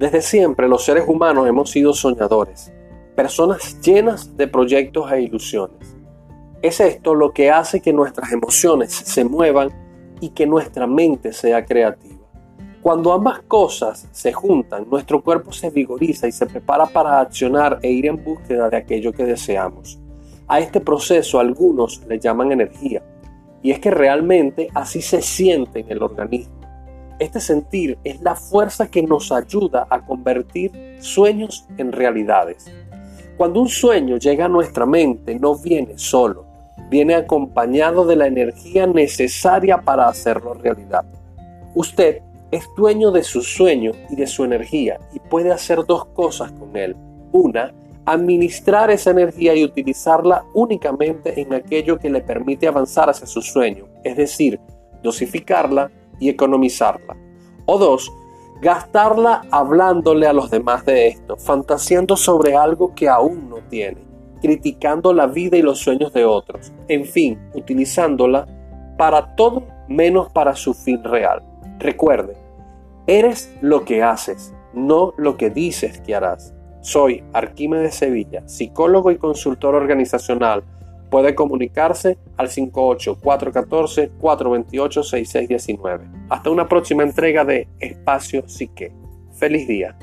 Desde siempre los seres humanos hemos sido soñadores, personas llenas de proyectos e ilusiones. Es esto lo que hace que nuestras emociones se muevan y que nuestra mente sea creativa. Cuando ambas cosas se juntan, nuestro cuerpo se vigoriza y se prepara para accionar e ir en búsqueda de aquello que deseamos. A este proceso algunos le llaman energía, y es que realmente así se siente en el organismo. Este sentir es la fuerza que nos ayuda a convertir sueños en realidades. Cuando un sueño llega a nuestra mente no viene solo, viene acompañado de la energía necesaria para hacerlo realidad. Usted es dueño de su sueño y de su energía y puede hacer dos cosas con él. Una, administrar esa energía y utilizarla únicamente en aquello que le permite avanzar hacia su sueño, es decir, dosificarla y economizarla. O dos, gastarla hablándole a los demás de esto, fantaseando sobre algo que aún no tiene, criticando la vida y los sueños de otros, en fin, utilizándola para todo menos para su fin real. Recuerde, eres lo que haces, no lo que dices que harás. Soy Arquímedes Sevilla, psicólogo y consultor organizacional. Puede comunicarse al 58-414-428-6619. Hasta una próxima entrega de Espacio Psique. Feliz día.